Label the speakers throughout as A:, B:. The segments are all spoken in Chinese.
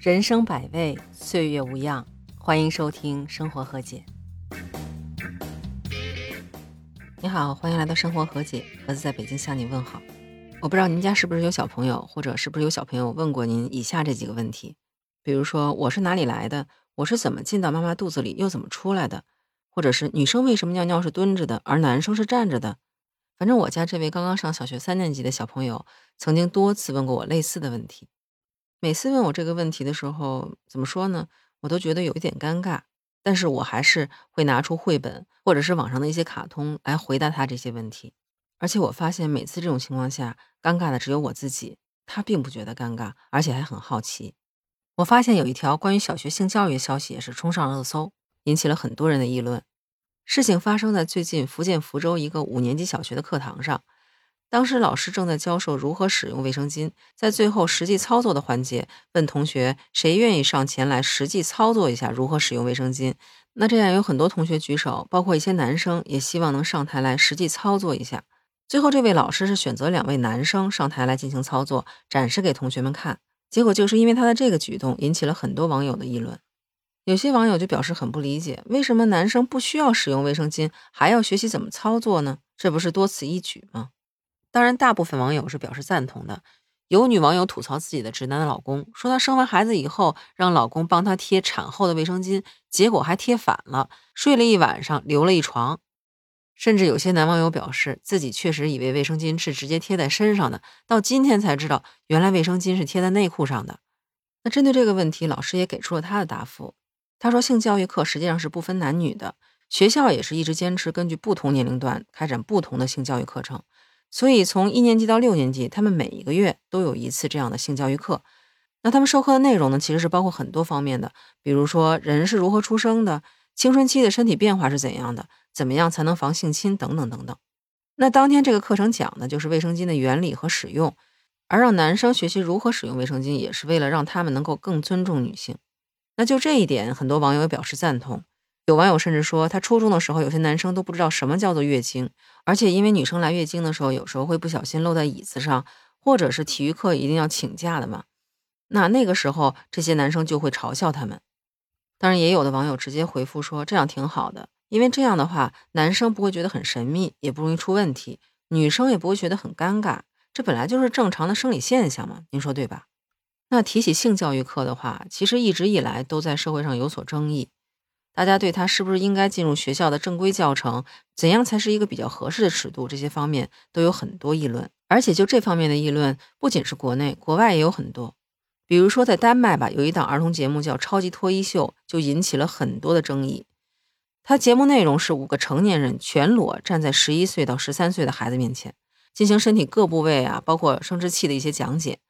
A: 人生百味，岁月无恙。欢迎收听《生活和解》。你好，欢迎来到《生活和解》，盒子在北京向你问好。我不知道您家是不是有小朋友，或者是不是有小朋友问过您以下这几个问题，比如说我是哪里来的，我是怎么进到妈妈肚子里，又怎么出来的，或者是女生为什么尿尿是蹲着的，而男生是站着的。反正我家这位刚刚上小学三年级的小朋友，曾经多次问过我类似的问题。每次问我这个问题的时候，怎么说呢？我都觉得有一点尴尬，但是我还是会拿出绘本或者是网上的一些卡通来回答他这些问题。而且我发现每次这种情况下，尴尬的只有我自己，他并不觉得尴尬，而且还很好奇。我发现有一条关于小学性教育的消息也是冲上热搜，引起了很多人的议论。事情发生在最近福建福州一个五年级小学的课堂上。当时老师正在教授如何使用卫生巾，在最后实际操作的环节，问同学谁愿意上前来实际操作一下如何使用卫生巾。那这样有很多同学举手，包括一些男生也希望能上台来实际操作一下。最后这位老师是选择两位男生上台来进行操作，展示给同学们看。结果就是因为他的这个举动引起了很多网友的议论，有些网友就表示很不理解，为什么男生不需要使用卫生巾还要学习怎么操作呢？这不是多此一举吗？当然，大部分网友是表示赞同的。有女网友吐槽自己的直男老公，说她生完孩子以后，让老公帮她贴产后的卫生巾，结果还贴反了，睡了一晚上，流了一床。甚至有些男网友表示，自己确实以为卫生巾是直接贴在身上的，到今天才知道，原来卫生巾是贴在内裤上的。那针对这个问题，老师也给出了他的答复。他说，性教育课实际上是不分男女的，学校也是一直坚持根据不同年龄段开展不同的性教育课程。所以，从一年级到六年级，他们每一个月都有一次这样的性教育课。那他们授课的内容呢，其实是包括很多方面的，比如说人是如何出生的，青春期的身体变化是怎样的，怎么样才能防性侵等等等等。那当天这个课程讲的就是卫生巾的原理和使用，而让男生学习如何使用卫生巾，也是为了让他们能够更尊重女性。那就这一点，很多网友也表示赞同。有网友甚至说，他初中的时候，有些男生都不知道什么叫做月经，而且因为女生来月经的时候，有时候会不小心漏在椅子上，或者是体育课一定要请假的嘛。那那个时候，这些男生就会嘲笑他们。当然，也有的网友直接回复说，这样挺好的，因为这样的话，男生不会觉得很神秘，也不容易出问题，女生也不会觉得很尴尬。这本来就是正常的生理现象嘛，您说对吧？那提起性教育课的话，其实一直以来都在社会上有所争议。大家对他是不是应该进入学校的正规教程，怎样才是一个比较合适的尺度，这些方面都有很多议论。而且就这方面的议论，不仅是国内，国外也有很多。比如说在丹麦吧，有一档儿童节目叫《超级脱衣秀》，就引起了很多的争议。它节目内容是五个成年人全裸站在十一岁到十三岁的孩子面前，进行身体各部位啊，包括生殖器的一些讲解。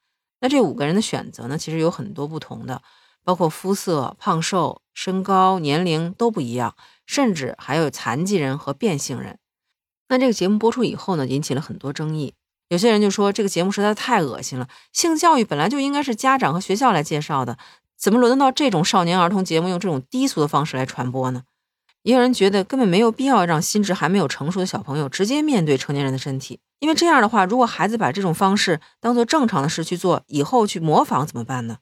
A: 那这五个人的选择呢，其实有很多不同的。包括肤色、胖瘦、身高、年龄都不一样，甚至还有残疾人和变性人。那这个节目播出以后呢，引起了很多争议。有些人就说这个节目实在太恶心了，性教育本来就应该是家长和学校来介绍的，怎么轮得到这种少年儿童节目用这种低俗的方式来传播呢？也有人觉得根本没有必要让心智还没有成熟的小朋友直接面对成年人的身体，因为这样的话，如果孩子把这种方式当做正常的事去做，以后去模仿怎么办呢？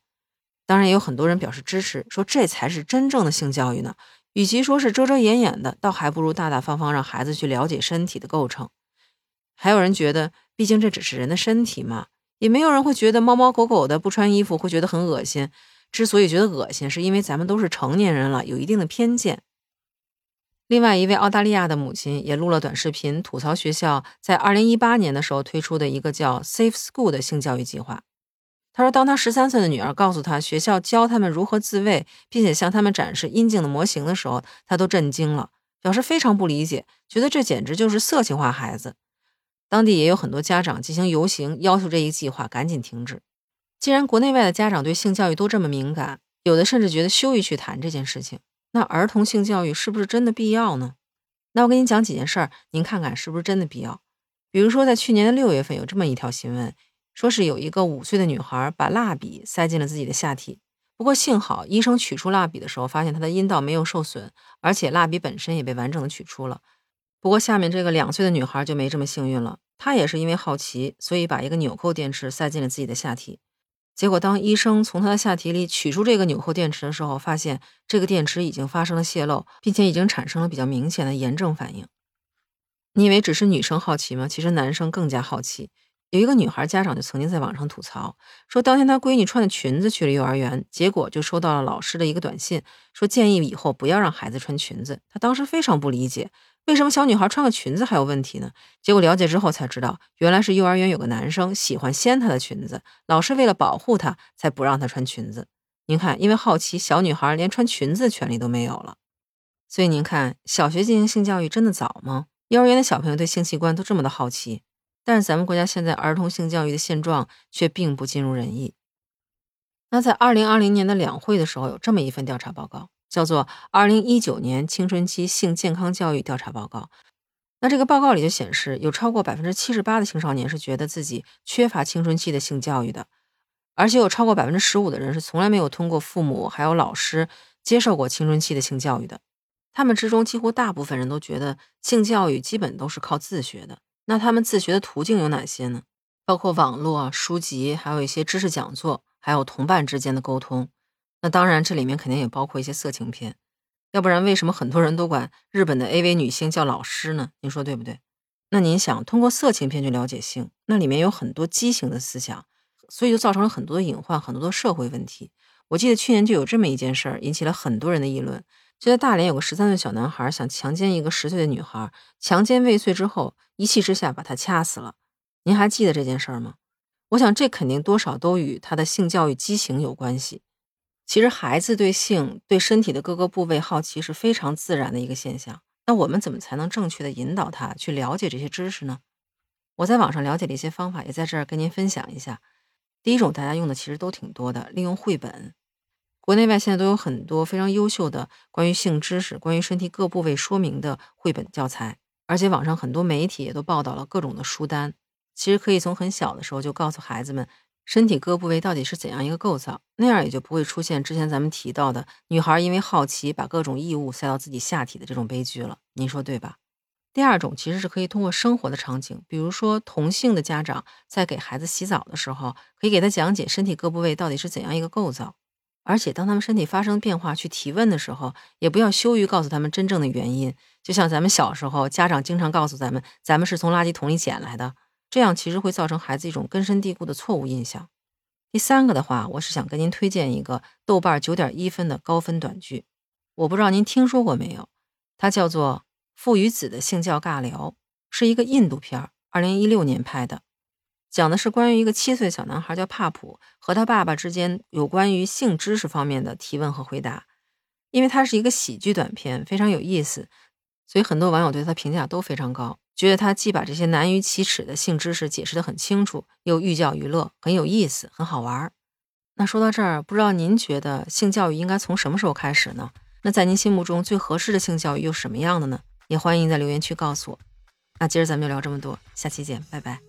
A: 当然也有很多人表示支持，说这才是真正的性教育呢。与其说是遮遮掩掩的，倒还不如大大方方让孩子去了解身体的构成。还有人觉得，毕竟这只是人的身体嘛，也没有人会觉得猫猫狗狗的不穿衣服会觉得很恶心。之所以觉得恶心，是因为咱们都是成年人了，有一定的偏见。另外一位澳大利亚的母亲也录了短视频，吐槽学校在2018年的时候推出的一个叫 Safe School 的性教育计划。他说：“当他十三岁的女儿告诉他学校教他们如何自卫，并且向他们展示阴茎的模型的时候，他都震惊了，表示非常不理解，觉得这简直就是色情化孩子。当地也有很多家长进行游行，要求这一计划赶紧停止。既然国内外的家长对性教育都这么敏感，有的甚至觉得羞于去谈这件事情，那儿童性教育是不是真的必要呢？那我给你讲几件事儿，您看看是不是真的必要？比如说，在去年的六月份，有这么一条新闻。”说是有一个五岁的女孩把蜡笔塞进了自己的下体，不过幸好医生取出蜡笔的时候发现她的阴道没有受损，而且蜡笔本身也被完整的取出了。不过下面这个两岁的女孩就没这么幸运了，她也是因为好奇，所以把一个纽扣电池塞进了自己的下体。结果当医生从她的下体里取出这个纽扣电池的时候，发现这个电池已经发生了泄漏，并且已经产生了比较明显的炎症反应。你以为只是女生好奇吗？其实男生更加好奇。有一个女孩家长就曾经在网上吐槽说，当天她闺女穿的裙子去了幼儿园，结果就收到了老师的一个短信，说建议以后不要让孩子穿裙子。她当时非常不理解。为什么小女孩穿个裙子还有问题呢？结果了解之后才知道，原来是幼儿园有个男生喜欢掀她的裙子，老师为了保护她才不让她穿裙子。您看，因为好奇，小女孩连穿裙子的权利都没有了。所以您看，小学进行性教育真的早吗？幼儿园的小朋友对性器官都这么的好奇，但是咱们国家现在儿童性教育的现状却并不尽如人意。那在二零二零年的两会的时候，有这么一份调查报告。叫做《二零一九年青春期性健康教育调查报告》。那这个报告里就显示，有超过百分之七十八的青少年是觉得自己缺乏青春期的性教育的，而且有超过百分之十五的人是从来没有通过父母还有老师接受过青春期的性教育的。他们之中几乎大部分人都觉得性教育基本都是靠自学的。那他们自学的途径有哪些呢？包括网络、书籍，还有一些知识讲座，还有同伴之间的沟通。那当然，这里面肯定也包括一些色情片，要不然为什么很多人都管日本的 AV 女星叫老师呢？您说对不对？那您想通过色情片去了解性，那里面有很多畸形的思想，所以就造成了很多的隐患，很多的社会问题。我记得去年就有这么一件事儿，引起了很多人的议论。就在大连，有个十三岁小男孩想强奸一个十岁的女孩，强奸未遂之后，一气之下把她掐死了。您还记得这件事吗？我想这肯定多少都与他的性教育畸形有关系。其实孩子对性、对身体的各个部位好奇是非常自然的一个现象。那我们怎么才能正确的引导他去了解这些知识呢？我在网上了解的一些方法，也在这儿跟您分享一下。第一种，大家用的其实都挺多的，利用绘本。国内外现在都有很多非常优秀的关于性知识、关于身体各部位说明的绘本教材，而且网上很多媒体也都报道了各种的书单。其实可以从很小的时候就告诉孩子们。身体各部位到底是怎样一个构造？那样也就不会出现之前咱们提到的女孩因为好奇把各种异物塞到自己下体的这种悲剧了。您说对吧？第二种其实是可以通过生活的场景，比如说同性的家长在给孩子洗澡的时候，可以给他讲解身体各部位到底是怎样一个构造。而且当他们身体发生变化去提问的时候，也不要羞于告诉他们真正的原因。就像咱们小时候，家长经常告诉咱们，咱们是从垃圾桶里捡来的。这样其实会造成孩子一种根深蒂固的错误印象。第三个的话，我是想跟您推荐一个豆瓣九点一分的高分短剧，我不知道您听说过没有？它叫做《父与子的性教尬聊》，是一个印度片儿，二零一六年拍的，讲的是关于一个七岁小男孩叫帕普和他爸爸之间有关于性知识方面的提问和回答。因为它是一个喜剧短片，非常有意思，所以很多网友对他评价都非常高。觉得他既把这些难于启齿的性知识解释得很清楚，又寓教于乐，很有意思，很好玩儿。那说到这儿，不知道您觉得性教育应该从什么时候开始呢？那在您心目中最合适的性教育又什么样的呢？也欢迎在留言区告诉我。那今儿咱们就聊这么多，下期见，拜拜。